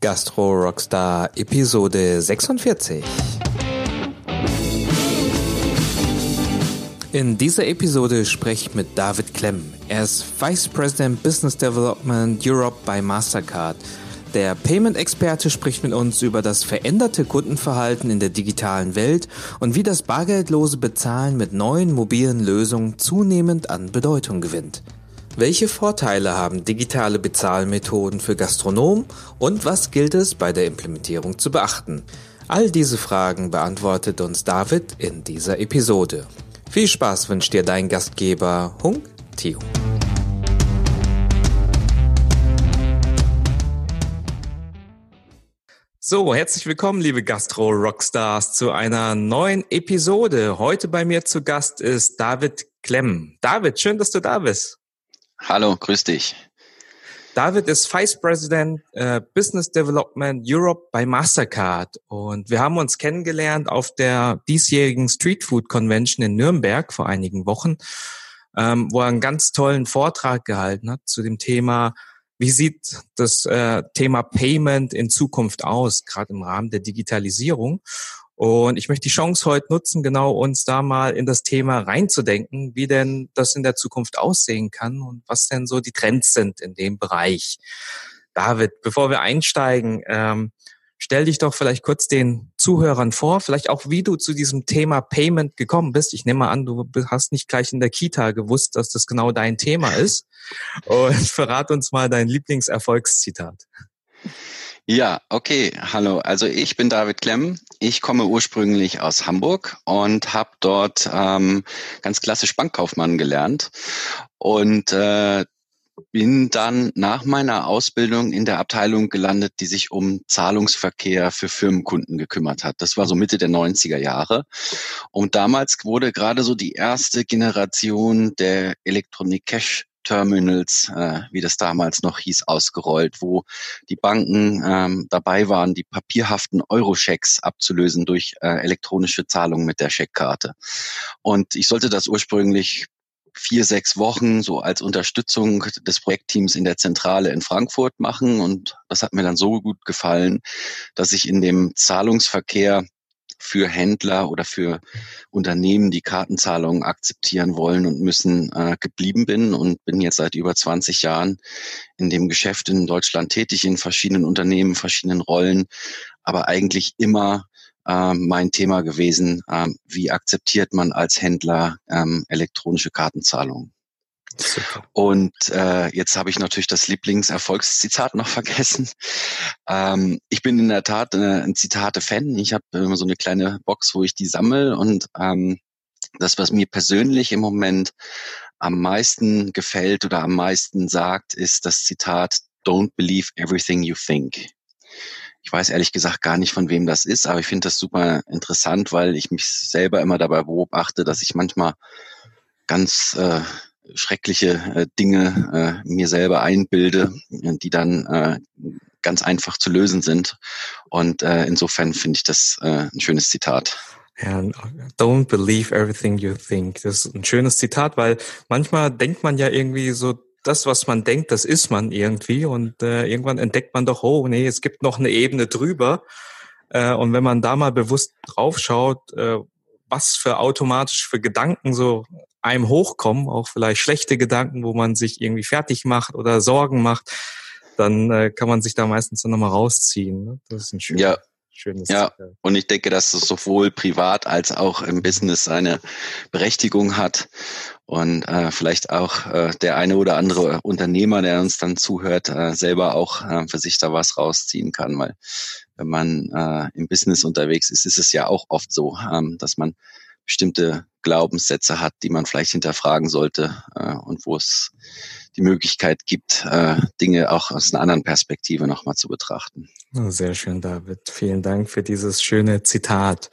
Gastro Rockstar Episode 46. In dieser Episode spreche ich mit David Klemm. Er ist Vice President Business Development Europe bei Mastercard. Der Payment-Experte spricht mit uns über das veränderte Kundenverhalten in der digitalen Welt und wie das bargeldlose Bezahlen mit neuen mobilen Lösungen zunehmend an Bedeutung gewinnt. Welche Vorteile haben digitale Bezahlmethoden für Gastronomen und was gilt es bei der Implementierung zu beachten? All diese Fragen beantwortet uns David in dieser Episode. Viel Spaß wünscht dir dein Gastgeber Hung Tio. So, herzlich willkommen, liebe Gastro-Rockstars, zu einer neuen Episode. Heute bei mir zu Gast ist David Klemm. David, schön, dass du da bist. Hallo, grüß dich. David ist Vice President äh, Business Development Europe bei Mastercard und wir haben uns kennengelernt auf der diesjährigen Street Food Convention in Nürnberg vor einigen Wochen, ähm, wo er einen ganz tollen Vortrag gehalten hat zu dem Thema, wie sieht das äh, Thema Payment in Zukunft aus, gerade im Rahmen der Digitalisierung. Und ich möchte die Chance heute nutzen, genau uns da mal in das Thema reinzudenken, wie denn das in der Zukunft aussehen kann und was denn so die Trends sind in dem Bereich. David, bevor wir einsteigen, ähm, stell dich doch vielleicht kurz den Zuhörern vor, vielleicht auch wie du zu diesem Thema Payment gekommen bist. Ich nehme mal an, du hast nicht gleich in der Kita gewusst, dass das genau dein Thema ist. Und verrat uns mal dein Lieblingserfolgszitat. Ja, okay. Hallo. Also ich bin David Klemm. Ich komme ursprünglich aus Hamburg und habe dort ähm, ganz klassisch Bankkaufmann gelernt und äh, bin dann nach meiner Ausbildung in der Abteilung gelandet, die sich um Zahlungsverkehr für Firmenkunden gekümmert hat. Das war so Mitte der 90er Jahre. Und damals wurde gerade so die erste Generation der Electronic Cash Terminals, äh, wie das damals noch hieß, ausgerollt, wo die Banken ähm, dabei waren, die papierhaften Euro-Schecks abzulösen durch äh, elektronische Zahlungen mit der Scheckkarte. Und ich sollte das ursprünglich vier, sechs Wochen so als Unterstützung des Projektteams in der Zentrale in Frankfurt machen. Und das hat mir dann so gut gefallen, dass ich in dem Zahlungsverkehr für Händler oder für Unternehmen, die Kartenzahlungen akzeptieren wollen und müssen, äh, geblieben bin und bin jetzt seit über 20 Jahren in dem Geschäft in Deutschland tätig, in verschiedenen Unternehmen, verschiedenen Rollen, aber eigentlich immer äh, mein Thema gewesen, äh, wie akzeptiert man als Händler ähm, elektronische Kartenzahlungen. Und äh, jetzt habe ich natürlich das Lieblingserfolgszitat noch vergessen. Ähm, ich bin in der Tat äh, ein Zitate-Fan. Ich habe immer so eine kleine Box, wo ich die sammle und ähm, das, was mir persönlich im Moment am meisten gefällt oder am meisten sagt, ist das Zitat Don't believe everything you think. Ich weiß ehrlich gesagt gar nicht, von wem das ist, aber ich finde das super interessant, weil ich mich selber immer dabei beobachte, dass ich manchmal ganz äh, schreckliche äh, Dinge äh, mir selber einbilde, die dann äh, ganz einfach zu lösen sind. Und insofern finde ich das ein schönes Zitat. Ja, don't believe everything you think. Das ist ein schönes Zitat, weil manchmal denkt man ja irgendwie so, das, was man denkt, das ist man irgendwie. Und äh, irgendwann entdeckt man doch, oh nee, es gibt noch eine Ebene drüber. Äh, und wenn man da mal bewusst draufschaut, äh, was für automatisch für Gedanken so einem hochkommen, auch vielleicht schlechte Gedanken, wo man sich irgendwie fertig macht oder Sorgen macht, dann äh, kann man sich da meistens dann nochmal rausziehen. Ne? Das ist ein schöner, ja. schönes Ja, Ziel. und ich denke, dass es sowohl privat als auch im Business seine Berechtigung hat und äh, vielleicht auch äh, der eine oder andere Unternehmer, der uns dann zuhört, äh, selber auch äh, für sich da was rausziehen kann, weil wenn man äh, im Business unterwegs ist, ist es ja auch oft so, ähm, dass man bestimmte Glaubenssätze hat, die man vielleicht hinterfragen sollte äh, und wo es die Möglichkeit gibt, äh, Dinge auch aus einer anderen Perspektive nochmal zu betrachten. Sehr schön, David. Vielen Dank für dieses schöne Zitat.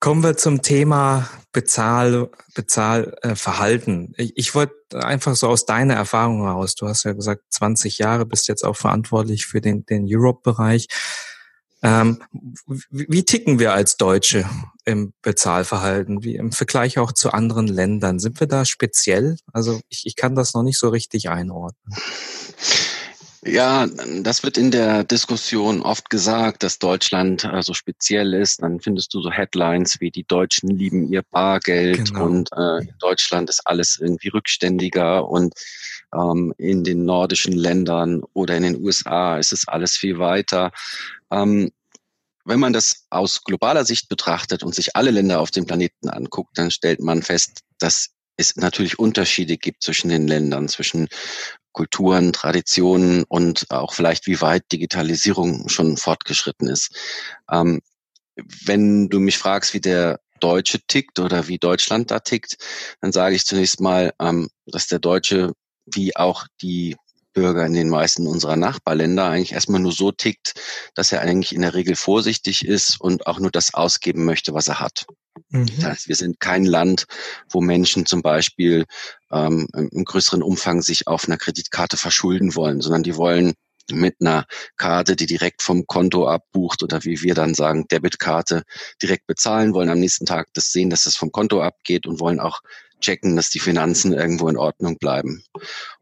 Kommen wir zum Thema Bezahl, Bezahlverhalten. ich, ich wollte einfach so aus deiner Erfahrung heraus, du hast ja gesagt, 20 Jahre bist jetzt auch verantwortlich für den, den Europe-Bereich. Ähm, wie, ticken wir als Deutsche im Bezahlverhalten, wie im Vergleich auch zu anderen Ländern? Sind wir da speziell? Also ich, ich kann das noch nicht so richtig einordnen. Ja, das wird in der Diskussion oft gesagt, dass Deutschland äh, so speziell ist. Dann findest du so Headlines wie die Deutschen lieben ihr Bargeld genau. und äh, Deutschland ist alles irgendwie rückständiger und ähm, in den nordischen Ländern oder in den USA ist es alles viel weiter. Ähm, wenn man das aus globaler Sicht betrachtet und sich alle Länder auf dem Planeten anguckt, dann stellt man fest, dass es natürlich Unterschiede gibt zwischen den Ländern, zwischen Kulturen, Traditionen und auch vielleicht wie weit Digitalisierung schon fortgeschritten ist. Ähm, wenn du mich fragst, wie der Deutsche tickt oder wie Deutschland da tickt, dann sage ich zunächst mal, ähm, dass der Deutsche wie auch die Bürger in den meisten unserer Nachbarländer eigentlich erstmal nur so tickt, dass er eigentlich in der Regel vorsichtig ist und auch nur das ausgeben möchte, was er hat. Mhm. Das heißt, wir sind kein Land, wo Menschen zum Beispiel ähm, im größeren Umfang sich auf einer Kreditkarte verschulden wollen, sondern die wollen mit einer Karte, die direkt vom Konto abbucht oder wie wir dann sagen, Debitkarte direkt bezahlen, wollen am nächsten Tag das sehen, dass das vom Konto abgeht und wollen auch checken, dass die Finanzen irgendwo in Ordnung bleiben.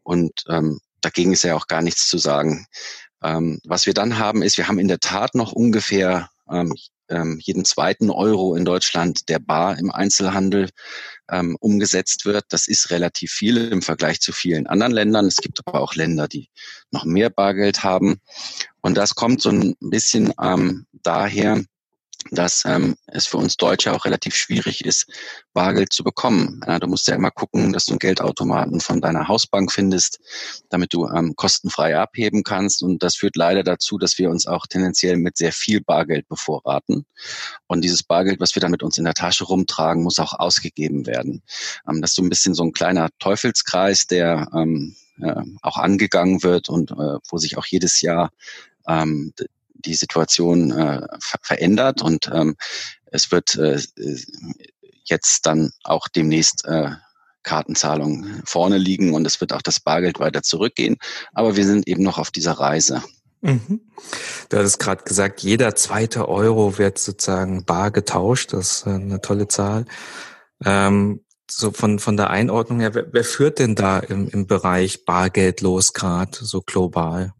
Und ähm, dagegen ist ja auch gar nichts zu sagen. Ähm, was wir dann haben, ist, wir haben in der Tat noch ungefähr ähm, ähm, jeden zweiten Euro in Deutschland, der bar im Einzelhandel ähm, umgesetzt wird. Das ist relativ viel im Vergleich zu vielen anderen Ländern. Es gibt aber auch Länder, die noch mehr Bargeld haben. Und das kommt so ein bisschen ähm, daher, dass ähm, es für uns Deutsche auch relativ schwierig ist, Bargeld zu bekommen. Ja, du musst ja immer gucken, dass du einen Geldautomaten von deiner Hausbank findest, damit du ähm, kostenfrei abheben kannst. Und das führt leider dazu, dass wir uns auch tendenziell mit sehr viel Bargeld bevorraten. Und dieses Bargeld, was wir dann mit uns in der Tasche rumtragen, muss auch ausgegeben werden. Ähm, das ist so ein bisschen so ein kleiner Teufelskreis, der ähm, äh, auch angegangen wird und äh, wo sich auch jedes Jahr ähm, die Situation äh, ver verändert und ähm, es wird äh, jetzt dann auch demnächst äh, Kartenzahlungen vorne liegen und es wird auch das Bargeld weiter zurückgehen. Aber wir sind eben noch auf dieser Reise. Mhm. Du hattest gerade gesagt, jeder zweite Euro wird sozusagen bar getauscht. Das ist eine tolle Zahl. Ähm, so von, von der Einordnung her, wer, wer führt denn da im, im Bereich Bargeldlos gerade so global?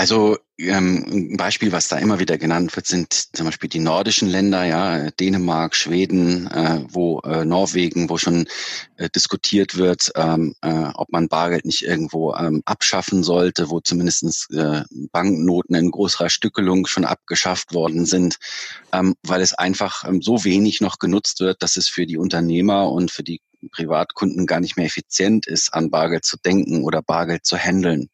Also ähm, ein Beispiel, was da immer wieder genannt wird, sind zum Beispiel die nordischen Länder, ja, Dänemark, Schweden, äh, wo äh, Norwegen, wo schon äh, diskutiert wird, ähm, äh, ob man Bargeld nicht irgendwo ähm, abschaffen sollte, wo zumindestens äh, Banknoten in größerer Stückelung schon abgeschafft worden sind, ähm, weil es einfach ähm, so wenig noch genutzt wird, dass es für die Unternehmer und für die Privatkunden gar nicht mehr effizient ist, an Bargeld zu denken oder Bargeld zu handeln.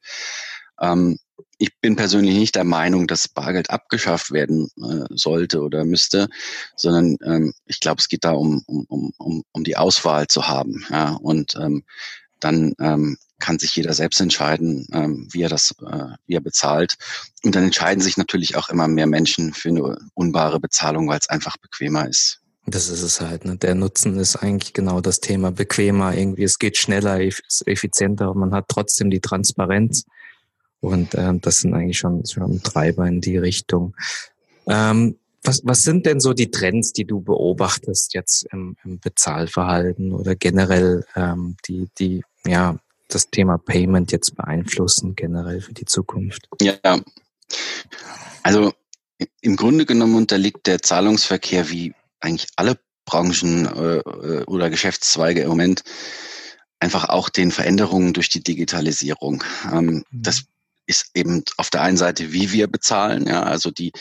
Ähm, ich bin persönlich nicht der Meinung, dass Bargeld abgeschafft werden äh, sollte oder müsste, sondern ähm, ich glaube, es geht da um, um, um, um die Auswahl zu haben. Ja? Und ähm, dann ähm, kann sich jeder selbst entscheiden, ähm, wie er das, äh, wie er bezahlt. Und dann entscheiden sich natürlich auch immer mehr Menschen für eine unbare Bezahlung, weil es einfach bequemer ist. Das ist es halt. Ne? Der Nutzen ist eigentlich genau das Thema bequemer. Irgendwie, es geht schneller, effizienter, man hat trotzdem die Transparenz. Und ähm, das sind eigentlich schon, schon Treiber in die Richtung. Ähm, was, was sind denn so die Trends, die du beobachtest jetzt im, im Bezahlverhalten oder generell ähm, die, die ja das Thema Payment jetzt beeinflussen generell für die Zukunft? Ja, also im Grunde genommen unterliegt der Zahlungsverkehr wie eigentlich alle Branchen äh, äh oder Geschäftszweige im Moment einfach auch den Veränderungen durch die Digitalisierung. Ähm, mhm. Das ist eben auf der einen Seite, wie wir bezahlen. Ja, also die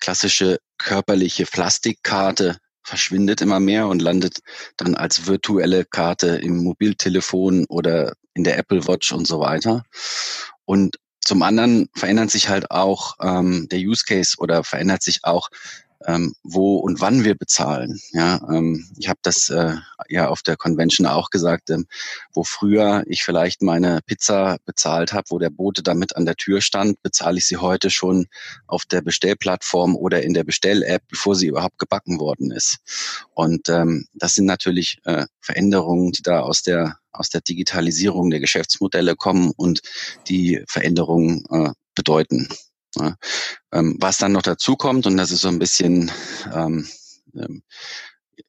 klassische körperliche Plastikkarte verschwindet immer mehr und landet dann als virtuelle Karte im Mobiltelefon oder in der Apple Watch und so weiter. Und zum anderen verändert sich halt auch ähm, der Use Case oder verändert sich auch ähm, wo und wann wir bezahlen. Ja, ähm, ich habe das äh, ja auf der Convention auch gesagt, ähm, wo früher ich vielleicht meine Pizza bezahlt habe, wo der Bote damit an der Tür stand, bezahle ich sie heute schon auf der Bestellplattform oder in der Bestell-App, bevor sie überhaupt gebacken worden ist. Und ähm, das sind natürlich äh, Veränderungen, die da aus der aus der Digitalisierung der Geschäftsmodelle kommen und die Veränderungen äh, bedeuten. Ja. Ähm, was dann noch dazu kommt, und das ist so ein bisschen ähm, ähm,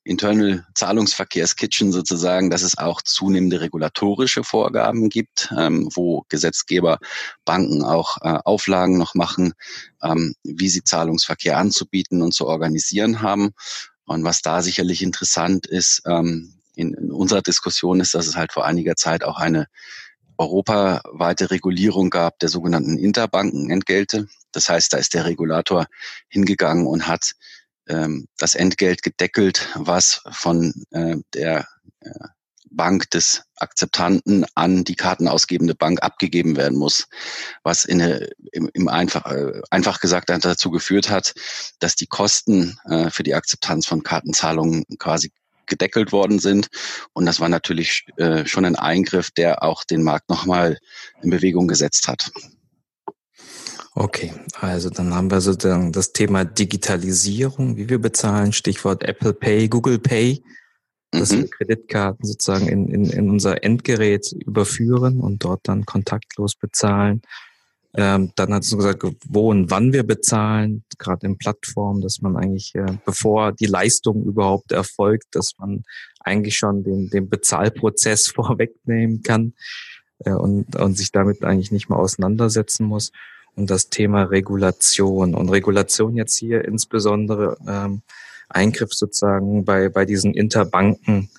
Internal Zahlungsverkehrskitchen sozusagen, dass es auch zunehmende regulatorische Vorgaben gibt, ähm, wo Gesetzgeber Banken auch äh, Auflagen noch machen, ähm, wie sie Zahlungsverkehr anzubieten und zu organisieren haben. Und was da sicherlich interessant ist ähm, in, in unserer Diskussion ist, dass es halt vor einiger Zeit auch eine europaweite Regulierung gab der sogenannten Interbankenentgelte. Das heißt, da ist der Regulator hingegangen und hat ähm, das Entgelt gedeckelt, was von äh, der äh, Bank des Akzeptanten an die kartenausgebende Bank abgegeben werden muss, was in eine, im, im einfach, äh, einfach gesagt dazu geführt hat, dass die Kosten äh, für die Akzeptanz von Kartenzahlungen quasi gedeckelt worden sind. Und das war natürlich äh, schon ein Eingriff, der auch den Markt nochmal in Bewegung gesetzt hat. Okay, also dann haben wir sozusagen das Thema Digitalisierung, wie wir bezahlen, Stichwort Apple Pay, Google Pay, dass mhm. wir Kreditkarten sozusagen in, in, in unser Endgerät überführen und dort dann kontaktlos bezahlen. Ähm, dann hat es gesagt, wo und wann wir bezahlen, gerade in Plattformen, dass man eigentlich, äh, bevor die Leistung überhaupt erfolgt, dass man eigentlich schon den, den Bezahlprozess vorwegnehmen kann äh, und, und sich damit eigentlich nicht mehr auseinandersetzen muss und das Thema Regulation. Und Regulation jetzt hier insbesondere ähm, Eingriff sozusagen bei, bei diesen Interbanken,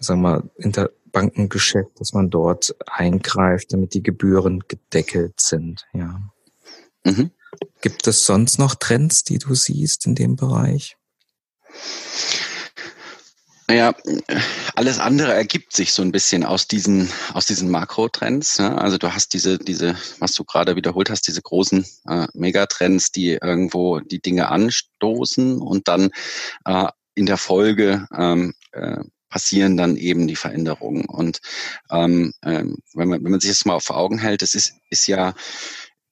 sagen wir, Interbankengeschäft, dass man dort eingreift, damit die Gebühren gedeckelt sind. Ja. Mhm. Gibt es sonst noch Trends, die du siehst in dem Bereich? Naja, alles andere ergibt sich so ein bisschen aus diesen, aus diesen Makrotrends. Ne? Also du hast diese, diese, was du gerade wiederholt hast, diese großen äh, Megatrends, die irgendwo die Dinge anstoßen und dann äh, in der Folge ähm, äh, passieren dann eben die Veränderungen. Und ähm, äh, wenn, man, wenn man sich das mal vor Augen hält, das ist, ist ja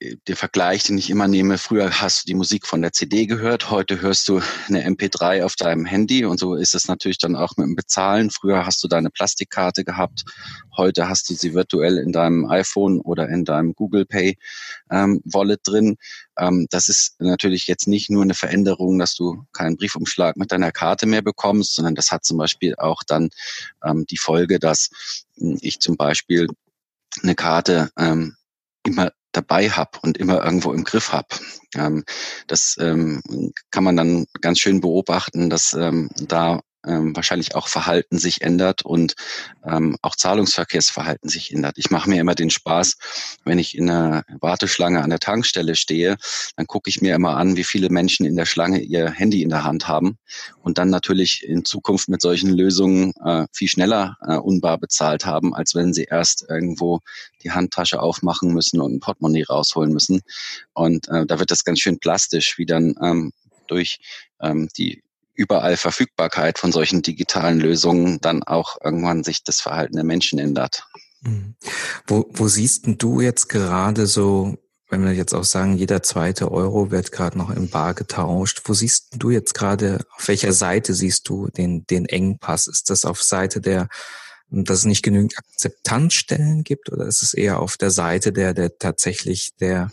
der Vergleich, den ich immer nehme, früher hast du die Musik von der CD gehört, heute hörst du eine MP3 auf deinem Handy und so ist es natürlich dann auch mit dem Bezahlen. Früher hast du deine Plastikkarte gehabt, heute hast du sie virtuell in deinem iPhone oder in deinem Google Pay ähm, Wallet drin. Ähm, das ist natürlich jetzt nicht nur eine Veränderung, dass du keinen Briefumschlag mit deiner Karte mehr bekommst, sondern das hat zum Beispiel auch dann ähm, die Folge, dass hm, ich zum Beispiel eine Karte ähm, immer dabei habe und immer irgendwo im Griff habe. Ähm, das ähm, kann man dann ganz schön beobachten, dass ähm, da ähm, wahrscheinlich auch Verhalten sich ändert und ähm, auch Zahlungsverkehrsverhalten sich ändert. Ich mache mir immer den Spaß, wenn ich in einer Warteschlange an der Tankstelle stehe, dann gucke ich mir immer an, wie viele Menschen in der Schlange ihr Handy in der Hand haben und dann natürlich in Zukunft mit solchen Lösungen äh, viel schneller äh, unbar bezahlt haben, als wenn sie erst irgendwo die Handtasche aufmachen müssen und ein Portemonnaie rausholen müssen. Und äh, da wird das ganz schön plastisch, wie dann ähm, durch ähm, die überall Verfügbarkeit von solchen digitalen Lösungen dann auch irgendwann sich das Verhalten der Menschen ändert. Mhm. Wo, wo siehst denn du jetzt gerade so, wenn wir jetzt auch sagen, jeder zweite Euro wird gerade noch im Bar getauscht, wo siehst du jetzt gerade, auf welcher Seite siehst du den, den Engpass? Ist das auf Seite der, dass es nicht genügend Akzeptanzstellen gibt oder ist es eher auf der Seite der, der tatsächlich der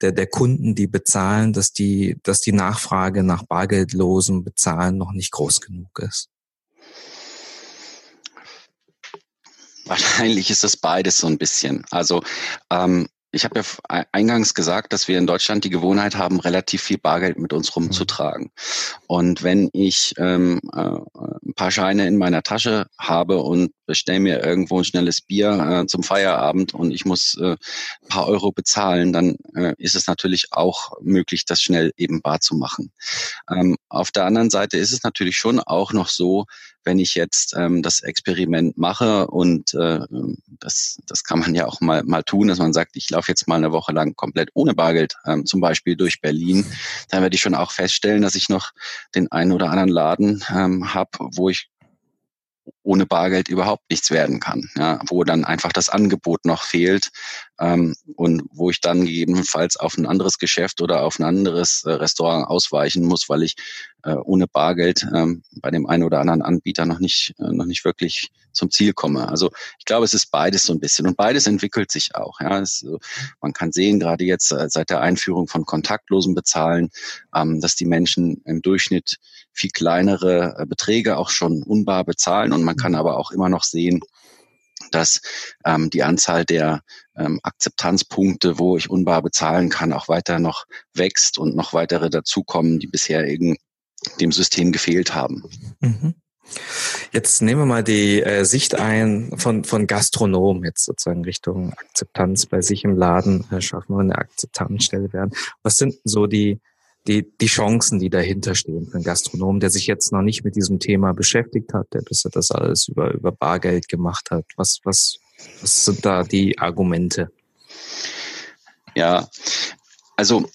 der, der Kunden, die bezahlen, dass die, dass die Nachfrage nach bargeldlosem Bezahlen noch nicht groß genug ist? Wahrscheinlich ist das beides so ein bisschen. Also ähm, ich habe ja eingangs gesagt, dass wir in Deutschland die Gewohnheit haben, relativ viel Bargeld mit uns rumzutragen. Und wenn ich ähm, äh, ein paar Scheine in meiner Tasche habe und bestelle mir irgendwo ein schnelles Bier äh, zum Feierabend und ich muss äh, ein paar Euro bezahlen, dann äh, ist es natürlich auch möglich, das schnell eben bar zu machen. Ähm, auf der anderen Seite ist es natürlich schon auch noch so, wenn ich jetzt ähm, das Experiment mache und äh, das, das kann man ja auch mal, mal tun, dass man sagt, ich laufe jetzt mal eine Woche lang komplett ohne Bargeld, ähm, zum Beispiel durch Berlin, dann werde ich schon auch feststellen, dass ich noch den einen oder anderen Laden ähm, habe, wo ich ohne Bargeld überhaupt nichts werden kann, ja, wo dann einfach das Angebot noch fehlt, ähm, und wo ich dann gegebenenfalls auf ein anderes Geschäft oder auf ein anderes äh, Restaurant ausweichen muss, weil ich äh, ohne Bargeld ähm, bei dem einen oder anderen Anbieter noch nicht, äh, noch nicht wirklich zum Ziel komme. Also ich glaube, es ist beides so ein bisschen und beides entwickelt sich auch. Ja, es, man kann sehen, gerade jetzt äh, seit der Einführung von kontaktlosen Bezahlen, ähm, dass die Menschen im Durchschnitt viel kleinere äh, Beträge auch schon unbar bezahlen und man kann aber auch immer noch sehen, dass ähm, die Anzahl der ähm, Akzeptanzpunkte, wo ich unbar bezahlen kann, auch weiter noch wächst und noch weitere dazukommen, die bisher eben dem System gefehlt haben. Mhm. Jetzt nehmen wir mal die äh, Sicht ein von, von Gastronomen, jetzt sozusagen Richtung Akzeptanz bei sich im Laden, äh, schaffen wir eine Akzeptanzstelle werden. Was sind so die, die, die Chancen, die dahinter stehen für einen Gastronomen, der sich jetzt noch nicht mit diesem Thema beschäftigt hat, der bisher das alles über, über Bargeld gemacht hat? Was, was, was sind da die Argumente? Ja, also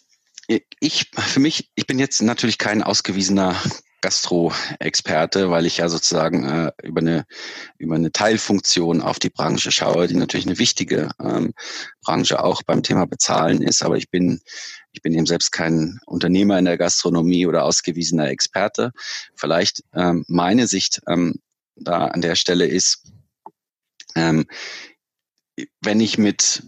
ich, für mich, ich bin jetzt natürlich kein ausgewiesener Gastro-Experte, weil ich ja sozusagen äh, über eine über eine Teilfunktion auf die Branche schaue, die natürlich eine wichtige ähm, Branche auch beim Thema Bezahlen ist. Aber ich bin ich bin eben selbst kein Unternehmer in der Gastronomie oder ausgewiesener Experte. Vielleicht ähm, meine Sicht ähm, da an der Stelle ist, ähm, wenn ich mit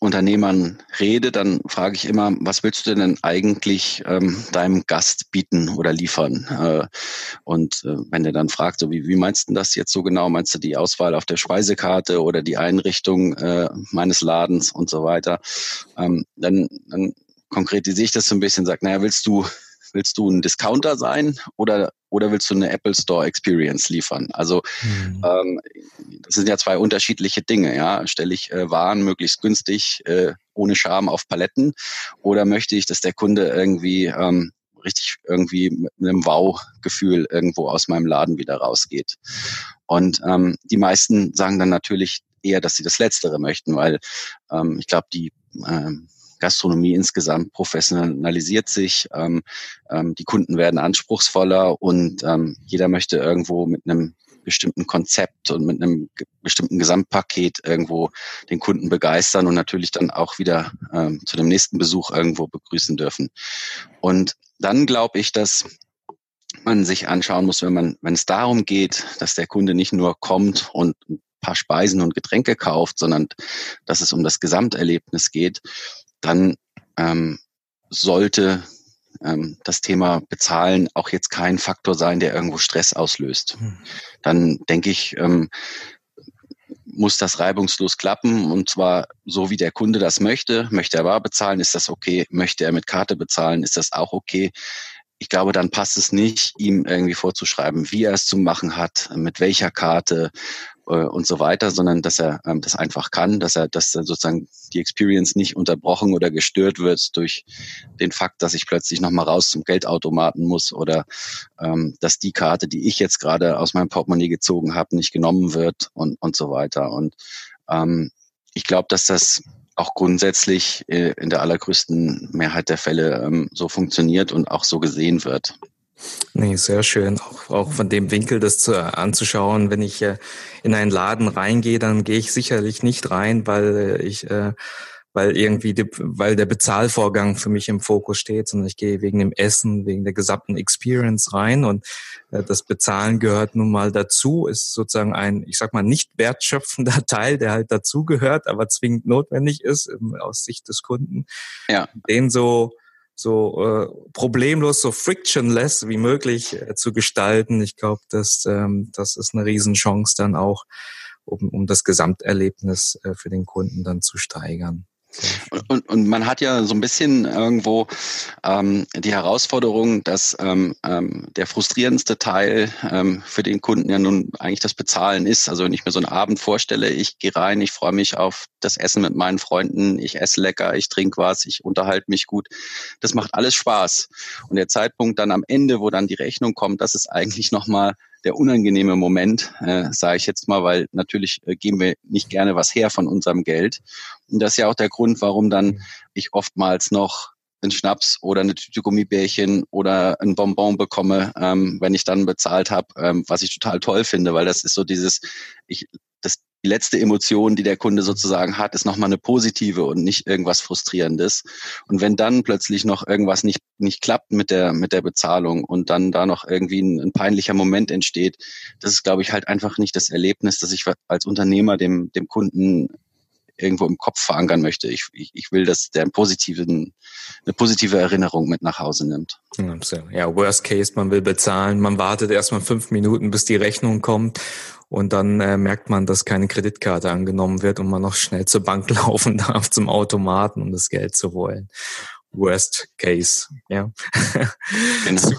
Unternehmern rede, dann frage ich immer, was willst du denn eigentlich ähm, deinem Gast bieten oder liefern? Äh, und äh, wenn der dann fragt, so wie, wie meinst du das jetzt so genau? Meinst du die Auswahl auf der Speisekarte oder die Einrichtung äh, meines Ladens und so weiter? Ähm, dann, dann konkretisiere ich das so ein bisschen, sage, naja, willst du willst du ein Discounter sein oder, oder willst du eine Apple Store Experience liefern? Also mhm. ähm, das sind ja zwei unterschiedliche Dinge. Ja, stelle ich äh, Waren möglichst günstig äh, ohne Scham auf Paletten oder möchte ich, dass der Kunde irgendwie ähm, richtig irgendwie mit einem Wow-Gefühl irgendwo aus meinem Laden wieder rausgeht? Und ähm, die meisten sagen dann natürlich eher, dass sie das Letztere möchten, weil ähm, ich glaube, die ähm, Gastronomie insgesamt professionalisiert sich, ähm, ähm, die Kunden werden anspruchsvoller und ähm, jeder möchte irgendwo mit einem bestimmten Konzept und mit einem bestimmten Gesamtpaket irgendwo den Kunden begeistern und natürlich dann auch wieder ähm, zu dem nächsten Besuch irgendwo begrüßen dürfen. Und dann glaube ich, dass man sich anschauen muss, wenn man, wenn es darum geht, dass der Kunde nicht nur kommt und ein paar Speisen und Getränke kauft, sondern dass es um das Gesamterlebnis geht, dann ähm, sollte ähm, das Thema Bezahlen auch jetzt kein Faktor sein, der irgendwo Stress auslöst. Hm. Dann denke ich, ähm, muss das reibungslos klappen und zwar so, wie der Kunde das möchte. Möchte er bar bezahlen, ist das okay. Möchte er mit Karte bezahlen, ist das auch okay. Ich glaube, dann passt es nicht, ihm irgendwie vorzuschreiben, wie er es zu machen hat, mit welcher Karte äh, und so weiter, sondern dass er ähm, das einfach kann, dass er, dass er sozusagen die Experience nicht unterbrochen oder gestört wird durch den Fakt, dass ich plötzlich nochmal raus zum Geldautomaten muss oder ähm, dass die Karte, die ich jetzt gerade aus meinem Portemonnaie gezogen habe, nicht genommen wird und, und so weiter. Und ähm, ich glaube, dass das auch grundsätzlich äh, in der allergrößten Mehrheit der Fälle ähm, so funktioniert und auch so gesehen wird. Nee, sehr schön. Auch, auch von dem Winkel das zu, anzuschauen. Wenn ich äh, in einen Laden reingehe, dann gehe ich sicherlich nicht rein, weil ich, äh, weil irgendwie, die, weil der Bezahlvorgang für mich im Fokus steht, sondern ich gehe wegen dem Essen, wegen der gesamten Experience rein und äh, das Bezahlen gehört nun mal dazu, ist sozusagen ein, ich sag mal, nicht wertschöpfender Teil, der halt dazugehört, aber zwingend notwendig ist aus Sicht des Kunden. Ja. Den so so äh, problemlos, so frictionless wie möglich äh, zu gestalten. Ich glaube, dass ähm, das ist eine Riesenchance dann auch, um, um das Gesamterlebnis äh, für den Kunden dann zu steigern. Und, und man hat ja so ein bisschen irgendwo ähm, die Herausforderung, dass ähm, ähm, der frustrierendste Teil ähm, für den Kunden ja nun eigentlich das Bezahlen ist. Also wenn ich mir so einen Abend vorstelle, ich gehe rein, ich freue mich auf das Essen mit meinen Freunden, ich esse lecker, ich trinke was, ich unterhalte mich gut. Das macht alles Spaß. Und der Zeitpunkt dann am Ende, wo dann die Rechnung kommt, das ist eigentlich nochmal der unangenehme Moment, äh, sage ich jetzt mal, weil natürlich äh, geben wir nicht gerne was her von unserem Geld. Und das ist ja auch der Grund, warum dann mhm. ich oftmals noch einen Schnaps oder eine Tüte Gummibärchen oder ein Bonbon bekomme, ähm, wenn ich dann bezahlt habe, ähm, was ich total toll finde, weil das ist so dieses, ich, die letzte Emotion, die der Kunde sozusagen hat, ist nochmal eine positive und nicht irgendwas Frustrierendes. Und wenn dann plötzlich noch irgendwas nicht, nicht klappt mit der, mit der Bezahlung und dann da noch irgendwie ein, ein peinlicher Moment entsteht, das ist, glaube ich, halt einfach nicht das Erlebnis, das ich als Unternehmer dem, dem Kunden irgendwo im Kopf verankern möchte. Ich, ich, ich will, dass der einen positiven, eine positive Erinnerung mit nach Hause nimmt. Ja, worst case, man will bezahlen, man wartet erstmal fünf Minuten, bis die Rechnung kommt und dann äh, merkt man, dass keine Kreditkarte angenommen wird und man noch schnell zur Bank laufen darf, zum Automaten, um das Geld zu holen. Worst case, ja. Genau.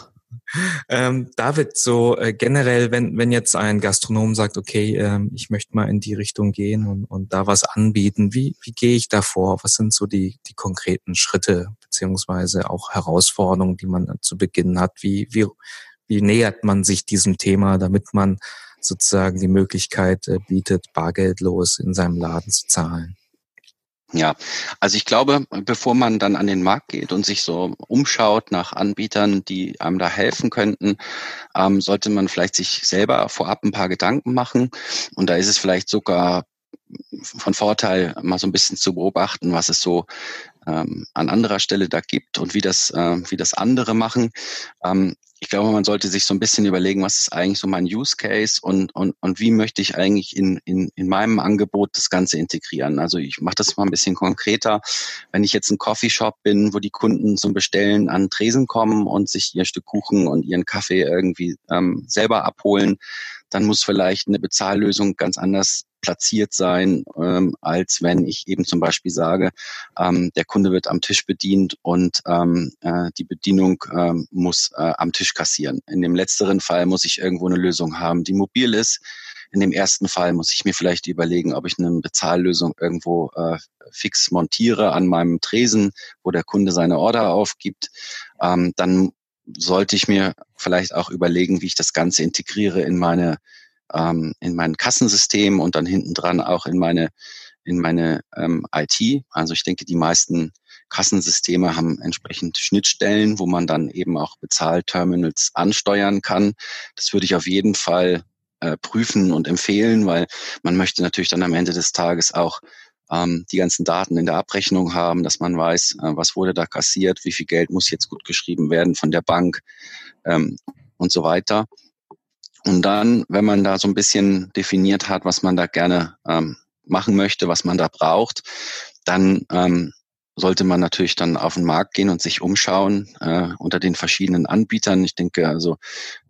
Ähm, David, so äh, generell, wenn, wenn jetzt ein Gastronom sagt, okay, ähm, ich möchte mal in die Richtung gehen und, und da was anbieten, wie, wie gehe ich da vor? Was sind so die, die konkreten Schritte beziehungsweise auch Herausforderungen, die man zu Beginn hat? Wie, wie, wie nähert man sich diesem Thema, damit man sozusagen die Möglichkeit äh, bietet, bargeldlos in seinem Laden zu zahlen? Ja, also ich glaube, bevor man dann an den Markt geht und sich so umschaut nach Anbietern, die einem da helfen könnten, ähm, sollte man vielleicht sich selber vorab ein paar Gedanken machen. Und da ist es vielleicht sogar von Vorteil, mal so ein bisschen zu beobachten, was es so ähm, an anderer Stelle da gibt und wie das, äh, wie das andere machen. Ähm, ich glaube, man sollte sich so ein bisschen überlegen, was ist eigentlich so mein Use Case und, und, und wie möchte ich eigentlich in, in, in meinem Angebot das Ganze integrieren. Also ich mache das mal ein bisschen konkreter. Wenn ich jetzt ein Coffeeshop bin, wo die Kunden zum Bestellen an Tresen kommen und sich ihr Stück Kuchen und ihren Kaffee irgendwie ähm, selber abholen, dann muss vielleicht eine Bezahllösung ganz anders platziert sein, ähm, als wenn ich eben zum Beispiel sage, ähm, der Kunde wird am Tisch bedient und ähm, äh, die Bedienung ähm, muss äh, am Tisch kassieren. In dem letzteren Fall muss ich irgendwo eine Lösung haben, die mobil ist. In dem ersten Fall muss ich mir vielleicht überlegen, ob ich eine Bezahllösung irgendwo äh, fix montiere an meinem Tresen, wo der Kunde seine Order aufgibt. Ähm, dann sollte ich mir vielleicht auch überlegen, wie ich das Ganze integriere in meine ähm, in mein Kassensystem und dann hinten dran auch in meine in meine ähm, IT. Also ich denke, die meisten Kassensysteme haben entsprechend Schnittstellen, wo man dann eben auch Bezahlterminals ansteuern kann. Das würde ich auf jeden Fall äh, prüfen und empfehlen, weil man möchte natürlich dann am Ende des Tages auch ähm, die ganzen Daten in der Abrechnung haben, dass man weiß, äh, was wurde da kassiert, wie viel Geld muss jetzt gut geschrieben werden von der Bank ähm, und so weiter. Und dann, wenn man da so ein bisschen definiert hat, was man da gerne ähm, machen möchte, was man da braucht, dann ähm, sollte man natürlich dann auf den Markt gehen und sich umschauen äh, unter den verschiedenen Anbietern. Ich denke, also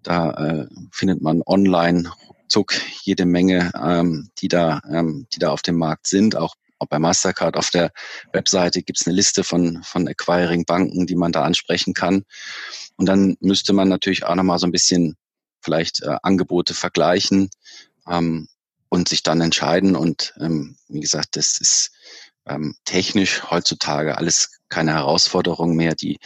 da äh, findet man online zuck jede Menge, ähm, die da, ähm, die da auf dem Markt sind. Auch, auch bei Mastercard auf der Webseite gibt es eine Liste von von Acquiring Banken, die man da ansprechen kann. Und dann müsste man natürlich auch noch mal so ein bisschen vielleicht äh, Angebote vergleichen ähm, und sich dann entscheiden. Und ähm, wie gesagt, das ist ähm, technisch heutzutage alles keine Herausforderung mehr. Die,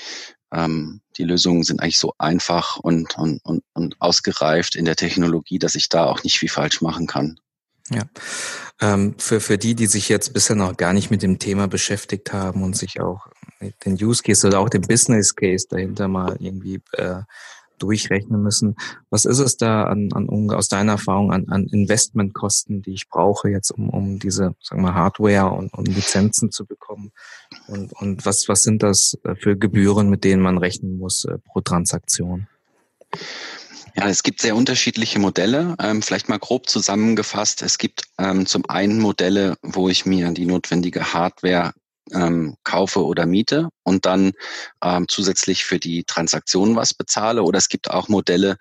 ähm, die Lösungen sind eigentlich so einfach und, und, und, und ausgereift in der Technologie, dass ich da auch nicht viel falsch machen kann. Ja. Ähm, für, für die, die sich jetzt bisher noch gar nicht mit dem Thema beschäftigt haben und sich auch den Use Case oder auch den Business Case dahinter mal irgendwie äh, durchrechnen müssen. Was ist es da an, an aus deiner Erfahrung an, an Investmentkosten, die ich brauche jetzt, um, um diese, sagen wir, Hardware und, und Lizenzen zu bekommen? Und, und was, was sind das äh, für Gebühren, mit denen man rechnen muss äh, pro Transaktion? Ja, es gibt sehr unterschiedliche Modelle. Ähm, vielleicht mal grob zusammengefasst. Es gibt ähm, zum einen Modelle, wo ich mir die notwendige Hardware ähm, kaufe oder miete und dann ähm, zusätzlich für die Transaktion was bezahle. Oder es gibt auch Modelle,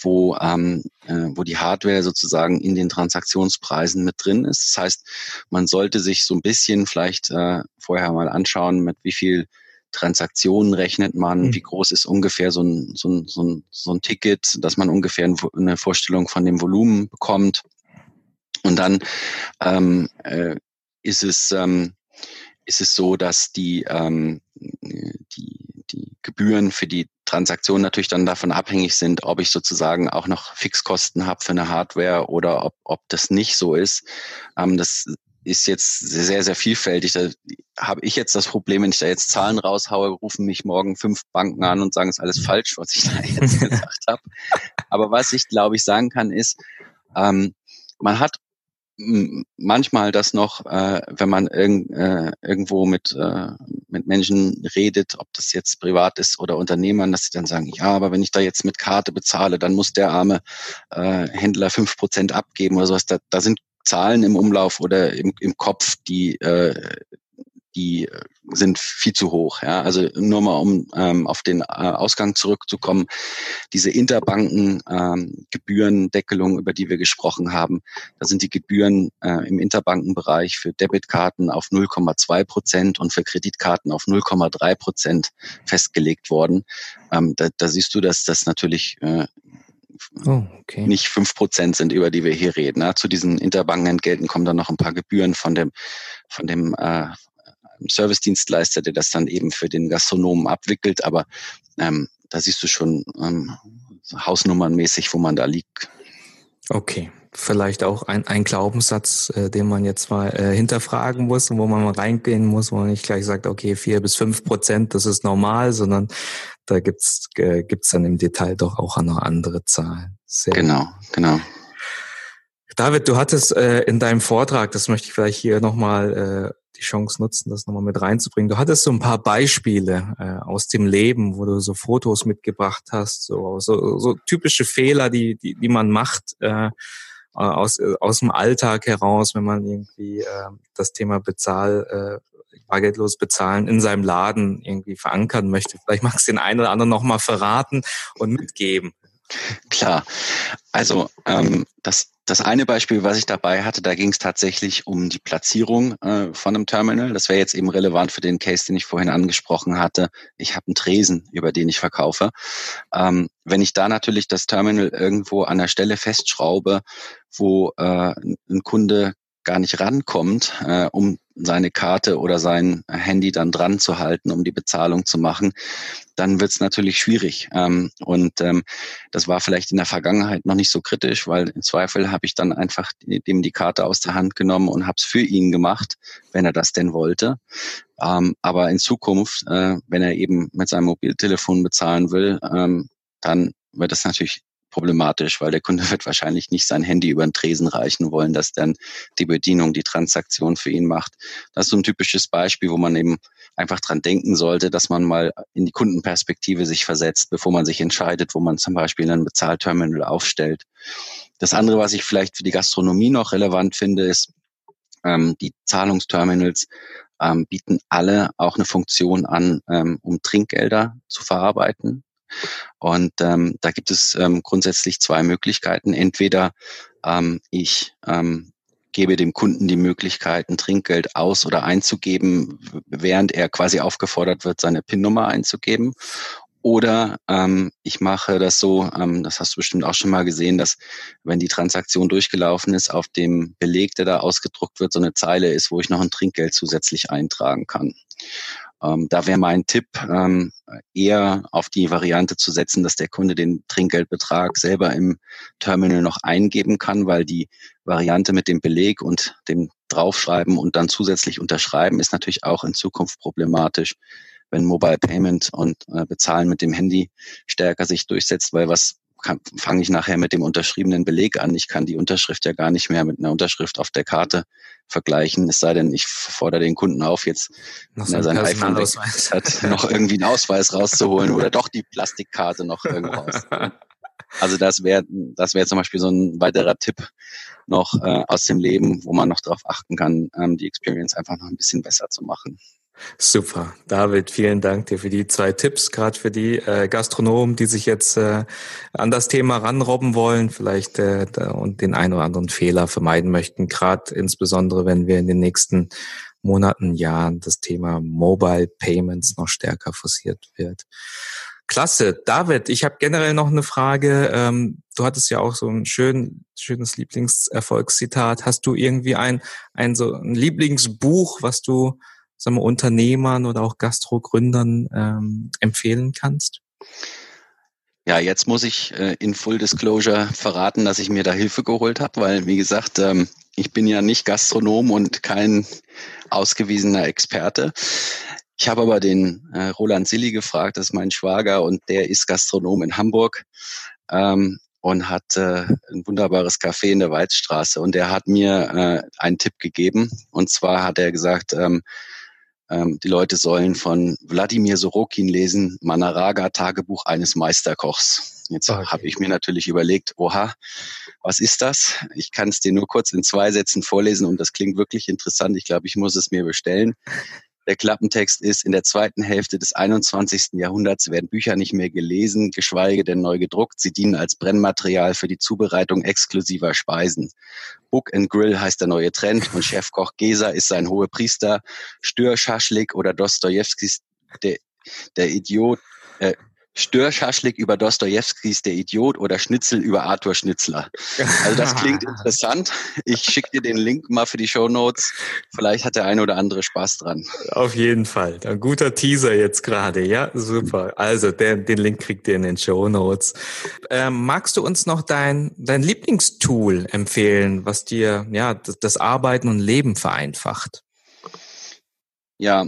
wo, ähm, äh, wo die Hardware sozusagen in den Transaktionspreisen mit drin ist. Das heißt, man sollte sich so ein bisschen vielleicht äh, vorher mal anschauen, mit wie viel Transaktionen rechnet man, mhm. wie groß ist ungefähr so ein, so, ein, so, ein, so ein Ticket, dass man ungefähr eine Vorstellung von dem Volumen bekommt. Und dann ähm, äh, ist es ähm, ist es so, dass die, ähm, die, die Gebühren für die Transaktion natürlich dann davon abhängig sind, ob ich sozusagen auch noch Fixkosten habe für eine Hardware oder ob, ob das nicht so ist. Ähm, das ist jetzt sehr, sehr vielfältig. Da habe ich jetzt das Problem, wenn ich da jetzt Zahlen raushaue, rufen mich morgen fünf Banken an und sagen, es ist alles falsch, was ich da jetzt gesagt habe. Aber was ich, glaube ich, sagen kann, ist, ähm, man hat manchmal das noch, äh, wenn man irg äh, irgendwo mit, äh, mit Menschen redet, ob das jetzt privat ist oder Unternehmern, dass sie dann sagen, ja, aber wenn ich da jetzt mit Karte bezahle, dann muss der arme äh, Händler fünf Prozent abgeben oder sowas. Da, da sind Zahlen im Umlauf oder im, im Kopf, die äh, die äh, sind viel zu hoch. Ja? Also nur mal um ähm, auf den äh, Ausgang zurückzukommen, diese Interbanken-Gebührendeckelung, ähm, über die wir gesprochen haben, da sind die Gebühren äh, im Interbankenbereich für Debitkarten auf 0,2 Prozent und für Kreditkarten auf 0,3 Prozent festgelegt worden. Ähm, da, da siehst du, dass das natürlich äh, Oh, okay. nicht fünf Prozent sind, über die wir hier reden. Ne? Zu diesen Interbankenentgelten kommen dann noch ein paar Gebühren von dem, von dem äh, Servicedienstleister, der das dann eben für den Gastronomen abwickelt. Aber ähm, da siehst du schon ähm, hausnummernmäßig, wo man da liegt. Okay, vielleicht auch ein, ein Glaubenssatz, äh, den man jetzt mal äh, hinterfragen muss und wo man mal reingehen muss, wo man nicht gleich sagt, okay, vier bis fünf Prozent, das ist normal, sondern da gibt's äh, gibt's dann im Detail doch auch noch andere Zahlen. Sehr genau, genau. David, du hattest äh, in deinem Vortrag, das möchte ich vielleicht hier nochmal äh, die Chance nutzen, das nochmal mit reinzubringen. Du hattest so ein paar Beispiele äh, aus dem Leben, wo du so Fotos mitgebracht hast, so, so, so typische Fehler, die, die, die man macht äh, aus, äh, aus dem Alltag heraus, wenn man irgendwie äh, das Thema Bezahl, äh, bargeldlos bezahlen in seinem Laden irgendwie verankern möchte. Vielleicht magst du den einen oder anderen nochmal verraten und mitgeben. Klar. Also ähm, das das eine Beispiel, was ich dabei hatte, da ging es tatsächlich um die Platzierung äh, von einem Terminal. Das wäre jetzt eben relevant für den Case, den ich vorhin angesprochen hatte. Ich habe einen Tresen, über den ich verkaufe. Ähm, wenn ich da natürlich das Terminal irgendwo an der Stelle festschraube, wo äh, ein Kunde gar nicht rankommt, äh, um seine Karte oder sein Handy dann dran zu halten, um die Bezahlung zu machen, dann wird es natürlich schwierig. Ähm, und ähm, das war vielleicht in der Vergangenheit noch nicht so kritisch, weil im Zweifel habe ich dann einfach dem die Karte aus der Hand genommen und habe es für ihn gemacht, wenn er das denn wollte. Ähm, aber in Zukunft, äh, wenn er eben mit seinem Mobiltelefon bezahlen will, ähm, dann wird es natürlich problematisch, weil der Kunde wird wahrscheinlich nicht sein Handy über den Tresen reichen wollen, dass dann die Bedienung die Transaktion für ihn macht. Das ist so ein typisches Beispiel, wo man eben einfach dran denken sollte, dass man mal in die Kundenperspektive sich versetzt, bevor man sich entscheidet, wo man zum Beispiel ein Bezahlterminal aufstellt. Das andere, was ich vielleicht für die Gastronomie noch relevant finde, ist, ähm, die Zahlungsterminals ähm, bieten alle auch eine Funktion an, ähm, um Trinkgelder zu verarbeiten. Und ähm, da gibt es ähm, grundsätzlich zwei Möglichkeiten. Entweder ähm, ich ähm, gebe dem Kunden die Möglichkeit, ein Trinkgeld aus- oder einzugeben, während er quasi aufgefordert wird, seine PIN-Nummer einzugeben. Oder ähm, ich mache das so, ähm, das hast du bestimmt auch schon mal gesehen, dass wenn die Transaktion durchgelaufen ist, auf dem Beleg, der da ausgedruckt wird, so eine Zeile ist, wo ich noch ein Trinkgeld zusätzlich eintragen kann. Ähm, da wäre mein Tipp, ähm, eher auf die Variante zu setzen, dass der Kunde den Trinkgeldbetrag selber im Terminal noch eingeben kann, weil die Variante mit dem Beleg und dem Draufschreiben und dann zusätzlich unterschreiben ist natürlich auch in Zukunft problematisch, wenn Mobile Payment und äh, Bezahlen mit dem Handy stärker sich durchsetzt, weil was fange ich nachher mit dem unterschriebenen Beleg an. Ich kann die Unterschrift ja gar nicht mehr mit einer Unterschrift auf der Karte vergleichen, es sei denn, ich fordere den Kunden auf, jetzt, noch wenn er sein iPhone hat, noch irgendwie einen Ausweis rauszuholen oder doch die Plastikkarte noch irgendwo raus. Also das wäre das wäre zum Beispiel so ein weiterer Tipp noch äh, aus dem Leben, wo man noch darauf achten kann, ähm, die Experience einfach noch ein bisschen besser zu machen. Super. David, vielen Dank dir für die zwei Tipps, gerade für die äh, Gastronomen, die sich jetzt äh, an das Thema ranrobben wollen, vielleicht äh, und den einen oder anderen Fehler vermeiden möchten, gerade insbesondere, wenn wir in den nächsten Monaten, Jahren das Thema Mobile Payments noch stärker forciert wird. Klasse. David, ich habe generell noch eine Frage. Ähm, du hattest ja auch so ein schön, schönes Lieblingserfolgszitat. Hast du irgendwie ein, ein so ein Lieblingsbuch, was du sagen wir, Unternehmern oder auch Gastrogründern ähm, empfehlen kannst? Ja, jetzt muss ich äh, in Full Disclosure verraten, dass ich mir da Hilfe geholt habe, weil, wie gesagt, ähm, ich bin ja nicht Gastronom und kein ausgewiesener Experte. Ich habe aber den äh, Roland Silli gefragt, das ist mein Schwager und der ist Gastronom in Hamburg. Ähm, und hatte ein wunderbares Café in der Weizstraße. Und er hat mir äh, einen Tipp gegeben. Und zwar hat er gesagt, ähm, ähm, die Leute sollen von Wladimir Sorokin lesen, Manaraga, Tagebuch eines Meisterkochs. Jetzt okay. habe ich mir natürlich überlegt, oha, was ist das? Ich kann es dir nur kurz in zwei Sätzen vorlesen und das klingt wirklich interessant. Ich glaube, ich muss es mir bestellen. Der Klappentext ist, in der zweiten Hälfte des 21. Jahrhunderts werden Bücher nicht mehr gelesen, geschweige denn neu gedruckt. Sie dienen als Brennmaterial für die Zubereitung exklusiver Speisen. Book and Grill heißt der neue Trend und Chefkoch Gesa ist sein hohe Priester. Stör Schaschlik oder Dostojewskis der, der Idiot, äh, Störschaschlik über Dostojewskis Der Idiot oder Schnitzel über Arthur Schnitzler. Also das klingt interessant. Ich schicke dir den Link mal für die Show Notes. Vielleicht hat der eine oder andere Spaß dran. Auf jeden Fall. Ein guter Teaser jetzt gerade. Ja, super. Also der, den Link kriegt ihr in den Show Notes. Ähm, magst du uns noch dein, dein Lieblingstool empfehlen, was dir ja das, das Arbeiten und Leben vereinfacht? Ja,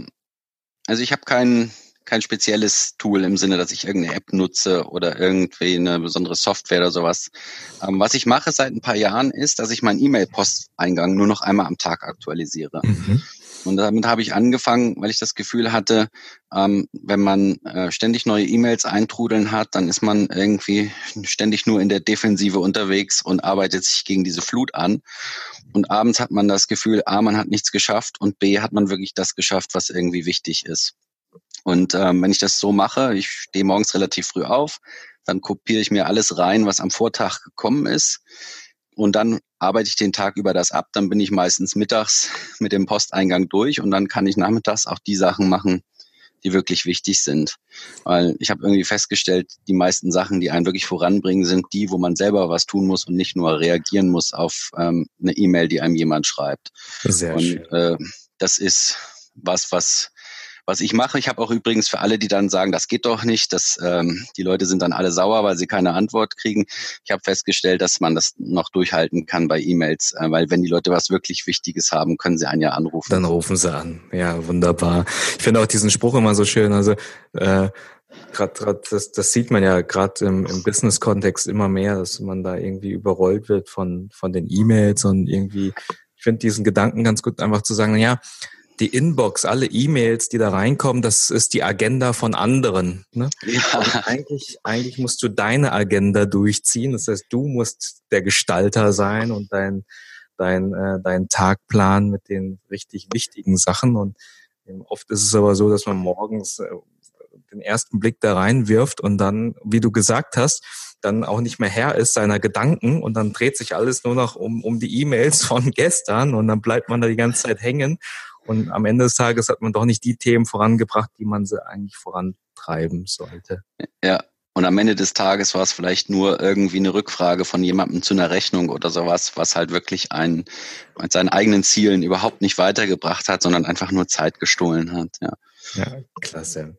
also ich habe keinen kein spezielles Tool im Sinne, dass ich irgendeine App nutze oder irgendwie eine besondere Software oder sowas. Ähm, was ich mache seit ein paar Jahren ist, dass ich meinen E-Mail-Posteingang nur noch einmal am Tag aktualisiere. Mhm. Und damit habe ich angefangen, weil ich das Gefühl hatte, ähm, wenn man äh, ständig neue E-Mails eintrudeln hat, dann ist man irgendwie ständig nur in der Defensive unterwegs und arbeitet sich gegen diese Flut an. Und abends hat man das Gefühl, A, man hat nichts geschafft und B, hat man wirklich das geschafft, was irgendwie wichtig ist. Und ähm, wenn ich das so mache, ich stehe morgens relativ früh auf, dann kopiere ich mir alles rein, was am Vortag gekommen ist. Und dann arbeite ich den Tag über das ab. Dann bin ich meistens mittags mit dem Posteingang durch und dann kann ich nachmittags auch die Sachen machen, die wirklich wichtig sind. Weil ich habe irgendwie festgestellt, die meisten Sachen, die einen wirklich voranbringen, sind die, wo man selber was tun muss und nicht nur reagieren muss auf ähm, eine E-Mail, die einem jemand schreibt. Sehr und schön. Äh, das ist was, was was ich mache. Ich habe auch übrigens für alle, die dann sagen, das geht doch nicht, dass ähm, die Leute sind dann alle sauer, weil sie keine Antwort kriegen. Ich habe festgestellt, dass man das noch durchhalten kann bei E-Mails, äh, weil wenn die Leute was wirklich Wichtiges haben, können sie einen ja anrufen. Dann rufen sie an. Ja, wunderbar. Ich finde auch diesen Spruch immer so schön. Also äh, gerade das, das sieht man ja gerade im, im Business-Kontext immer mehr, dass man da irgendwie überrollt wird von von den E-Mails und irgendwie ich finde diesen Gedanken ganz gut, einfach zu sagen, ja, die Inbox, alle E-Mails, die da reinkommen, das ist die Agenda von anderen. Ne? Ja. eigentlich, eigentlich musst du deine Agenda durchziehen. Das heißt, du musst der Gestalter sein und dein, dein, äh, dein Tagplan mit den richtig wichtigen Sachen. Und oft ist es aber so, dass man morgens äh, den ersten Blick da reinwirft und dann, wie du gesagt hast, dann auch nicht mehr Herr ist seiner Gedanken und dann dreht sich alles nur noch um, um die E-Mails von gestern und dann bleibt man da die ganze Zeit hängen und am Ende des Tages hat man doch nicht die Themen vorangebracht, die man sie eigentlich vorantreiben sollte. Ja. Und am Ende des Tages war es vielleicht nur irgendwie eine Rückfrage von jemandem zu einer Rechnung oder sowas, was halt wirklich einen mit seinen eigenen Zielen überhaupt nicht weitergebracht hat, sondern einfach nur Zeit gestohlen hat. Ja. Ja, klasse.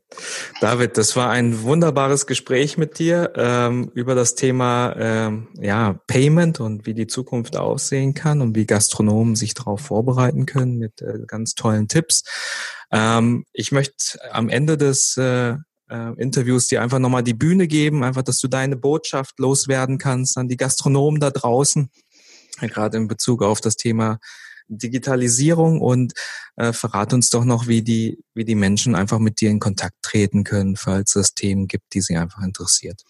David, das war ein wunderbares Gespräch mit dir ähm, über das Thema ähm, ja, Payment und wie die Zukunft aussehen kann und wie Gastronomen sich darauf vorbereiten können mit äh, ganz tollen Tipps. Ähm, ich möchte am Ende des äh, äh, Interviews dir einfach nochmal die Bühne geben, einfach, dass du deine Botschaft loswerden kannst an die Gastronomen da draußen, gerade in Bezug auf das Thema Digitalisierung und äh, verrat uns doch noch, wie die, wie die Menschen einfach mit dir in Kontakt treten können, falls es Themen gibt, die sie einfach interessiert.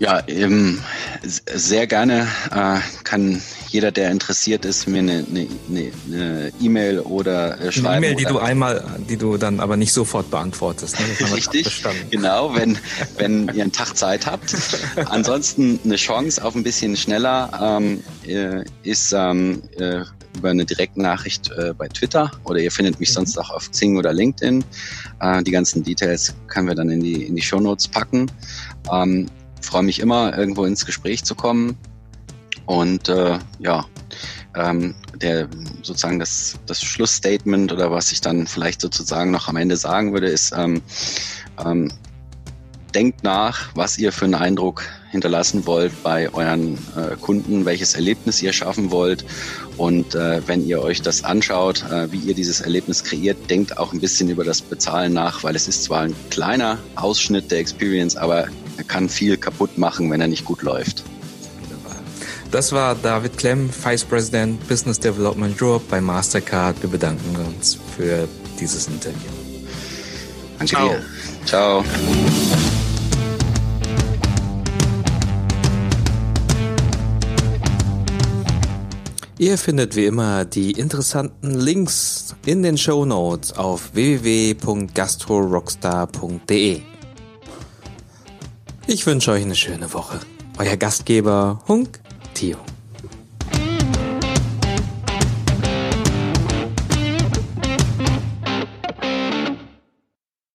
Ja, ähm, sehr gerne äh, kann jeder, der interessiert ist, mir eine E-Mail e oder äh, schreiben. Eine E-Mail, die du einmal, die du dann aber nicht sofort beantwortest. Ne? Richtig, genau, wenn, wenn ihr einen Tag Zeit habt. Ansonsten eine Chance auf ein bisschen schneller ähm, äh, ist ähm, äh, über eine Direktnachricht äh, bei Twitter oder ihr findet mich mhm. sonst auch auf Xing oder LinkedIn. Äh, die ganzen Details können wir dann in die, in die Show Notes packen. Ähm, freue mich immer, irgendwo ins Gespräch zu kommen. Und äh, ja, ähm, der sozusagen das, das Schlussstatement oder was ich dann vielleicht sozusagen noch am Ende sagen würde, ist, ähm, ähm, denkt nach, was ihr für einen Eindruck hinterlassen wollt bei euren äh, Kunden, welches Erlebnis ihr schaffen wollt. Und äh, wenn ihr euch das anschaut, äh, wie ihr dieses Erlebnis kreiert, denkt auch ein bisschen über das Bezahlen nach, weil es ist zwar ein kleiner Ausschnitt der Experience, aber Er kann viel kaputt machen, wenn er nicht gut läuft. Das war David Klemm, Vice President Business Development Europe bei Mastercard. Wir bedanken uns für dieses Interview. Danke Ciao. dir. Ciao. Ihr findet wie immer die interessanten Links in den Show Notes auf www.gastrorockstar.de. Ich wünsche euch eine schöne Woche. Euer Gastgeber Hunk Theo.